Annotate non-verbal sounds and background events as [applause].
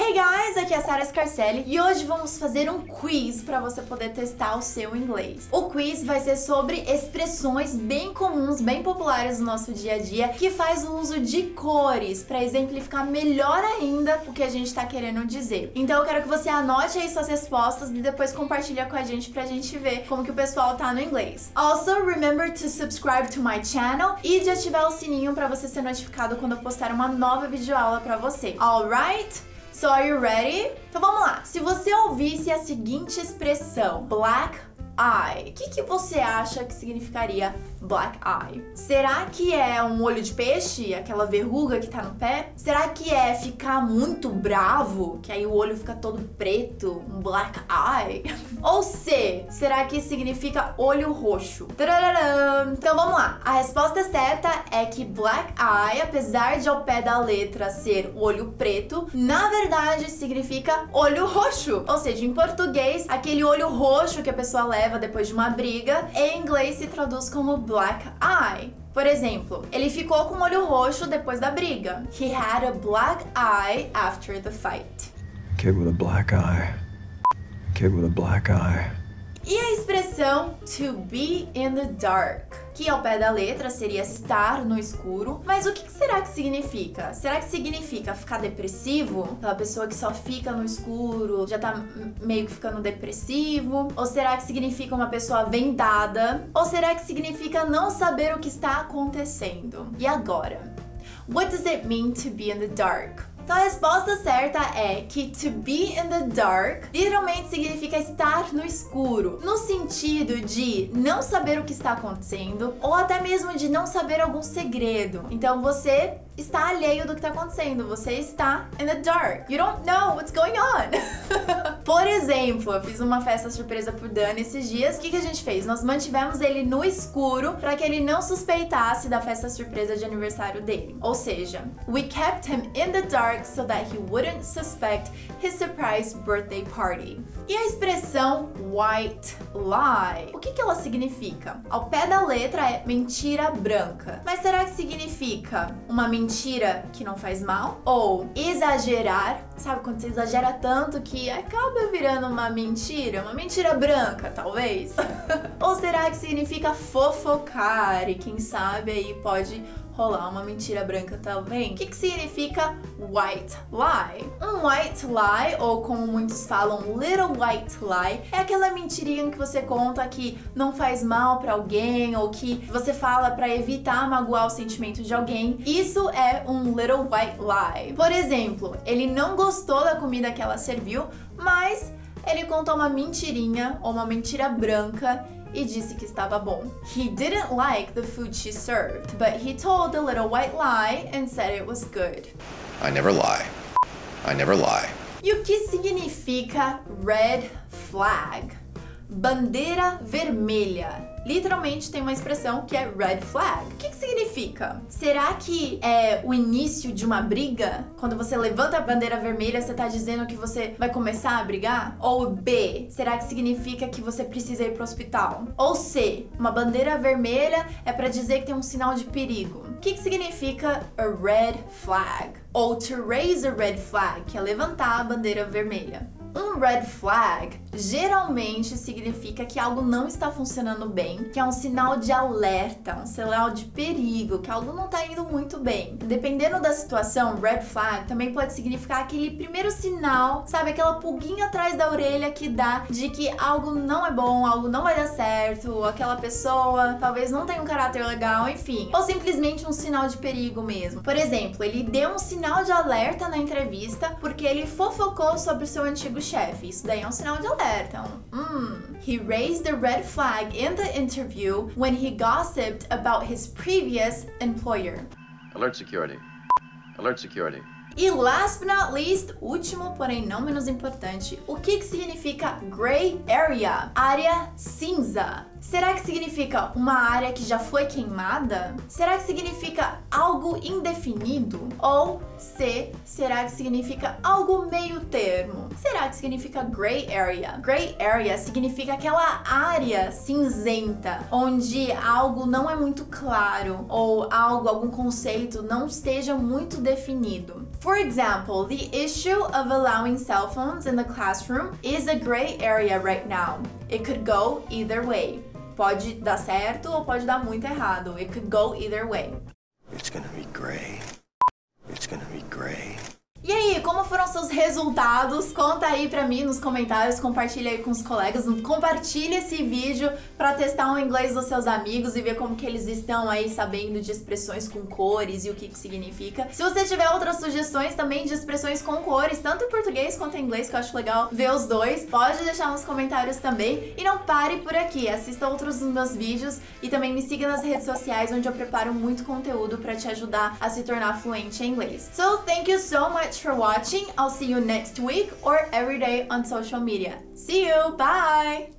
Hey guys, aqui é a Sara Scarcelli e hoje vamos fazer um quiz para você poder testar o seu inglês. O quiz vai ser sobre expressões bem comuns, bem populares no nosso dia a dia, que faz o uso de cores para exemplificar melhor ainda o que a gente está querendo dizer. Então eu quero que você anote aí suas respostas e depois compartilha com a gente pra gente ver como que o pessoal tá no inglês. Also, remember to subscribe to my channel e de ativar o sininho para você ser notificado quando eu postar uma nova videoaula para você. Alright? So are you ready? Então vamos lá. Se você ouvisse a seguinte expressão, black eye, o que, que você acha que significaria black eye? Será que é um olho de peixe, aquela verruga que tá no pé? Será que é ficar muito bravo, que aí o olho fica todo preto, um black eye? [laughs] Ou C, será que significa olho roxo? Tararam. Então vamos lá. A resposta certa é que black eye, apesar de ao pé da letra ser olho preto, na verdade significa olho roxo. Ou seja, em português, aquele olho roxo que a pessoa leva depois de uma briga, em inglês se traduz como black eye. Por exemplo, ele ficou com o olho roxo depois da briga. He had a black eye after the fight. Kid with a black eye. Kid with a black eye. E a expressão to be in the dark, que ao pé da letra seria estar no escuro, mas o que será que significa? Será que significa ficar depressivo? Aquela pessoa que só fica no escuro, já tá meio que ficando depressivo? Ou será que significa uma pessoa vendada? Ou será que significa não saber o que está acontecendo? E agora? What does it mean to be in the dark? Então a resposta certa é que to be in the dark literalmente significa estar no escuro, no sentido de não saber o que está acontecendo ou até mesmo de não saber algum segredo. Então você está alheio do que está acontecendo, você está in the dark. You don't know what's going on. [laughs] Por exemplo, eu fiz uma festa surpresa pro Dani esses dias. O que, que a gente fez? Nós mantivemos ele no escuro para que ele não suspeitasse da festa surpresa de aniversário dele. Ou seja, we kept him in the dark so that he wouldn't suspect his surprise birthday party. E a expressão white lie, o que, que ela significa? Ao pé da letra é mentira branca. Mas será que significa uma mentira que não faz mal? Ou exagerar? Sabe quando você exagera tanto que acaba virando uma mentira? Uma mentira branca, talvez? [laughs] Ou será que significa fofocar? E quem sabe aí pode rolar uma mentira branca também. O que, que significa white lie? Um white lie, ou como muitos falam, little white lie, é aquela mentirinha que você conta que não faz mal para alguém ou que você fala para evitar magoar o sentimento de alguém. Isso é um little white lie. Por exemplo, ele não gostou da comida que ela serviu, mas ele contou uma mentirinha ou uma mentira branca e disse que estava bom. He didn't like the food she served, but he told a little white lie and said it was good. I never lie. I never lie. E o que significa red flag? Bandeira vermelha literalmente tem uma expressão que é red flag. O que, que significa? Será que é o início de uma briga? Quando você levanta a bandeira vermelha, você tá dizendo que você vai começar a brigar? Ou B, será que significa que você precisa ir pro hospital? Ou C, uma bandeira vermelha é para dizer que tem um sinal de perigo. O que, que significa a red flag? Ou to raise a red flag, que é levantar a bandeira vermelha. Um red flag geralmente significa que algo não está funcionando bem, que é um sinal de alerta, um sinal de perigo, que algo não está indo muito bem. Dependendo da situação, red flag também pode significar aquele primeiro sinal, sabe, aquela pulguinha atrás da orelha que dá de que algo não é bom, algo não vai dar certo, aquela pessoa talvez não tenha um caráter legal, enfim, ou simplesmente um sinal de perigo mesmo. Por exemplo, ele deu um sinal de alerta na entrevista porque ele fofocou sobre o seu antigo chefe. Isso daí é um sinal de alerta. Hmm. He raised the red flag in the interview when he gossiped about his previous employer. Alert security. Alert security. E last but not least, último, porém não menos importante, o que, que significa gray area? Área cinza. Será que significa uma área que já foi queimada? Será que significa algo indefinido? Ou C, será que significa algo meio termo? Será que significa gray area? Gray area significa aquela área cinzenta onde algo não é muito claro ou algo, algum conceito não esteja muito definido. For example, the issue of allowing cell phones in the classroom is a gray area right now. It could go either way. Pode dar certo ou pode dar muito errado. It could go either way. It's gonna be gray. It's gonna be gray. E como foram seus resultados? Conta aí pra mim nos comentários, compartilha aí com os colegas, compartilha esse vídeo para testar o inglês dos seus amigos e ver como que eles estão aí sabendo de expressões com cores e o que que significa. Se você tiver outras sugestões também de expressões com cores, tanto em português quanto em inglês, que eu acho legal ver os dois, pode deixar nos comentários também. E não pare por aqui, assista outros dos meus vídeos e também me siga nas redes sociais onde eu preparo muito conteúdo para te ajudar a se tornar fluente em inglês. So, thank you so much for watching. I'll see you next week or every day on social media. See you. Bye.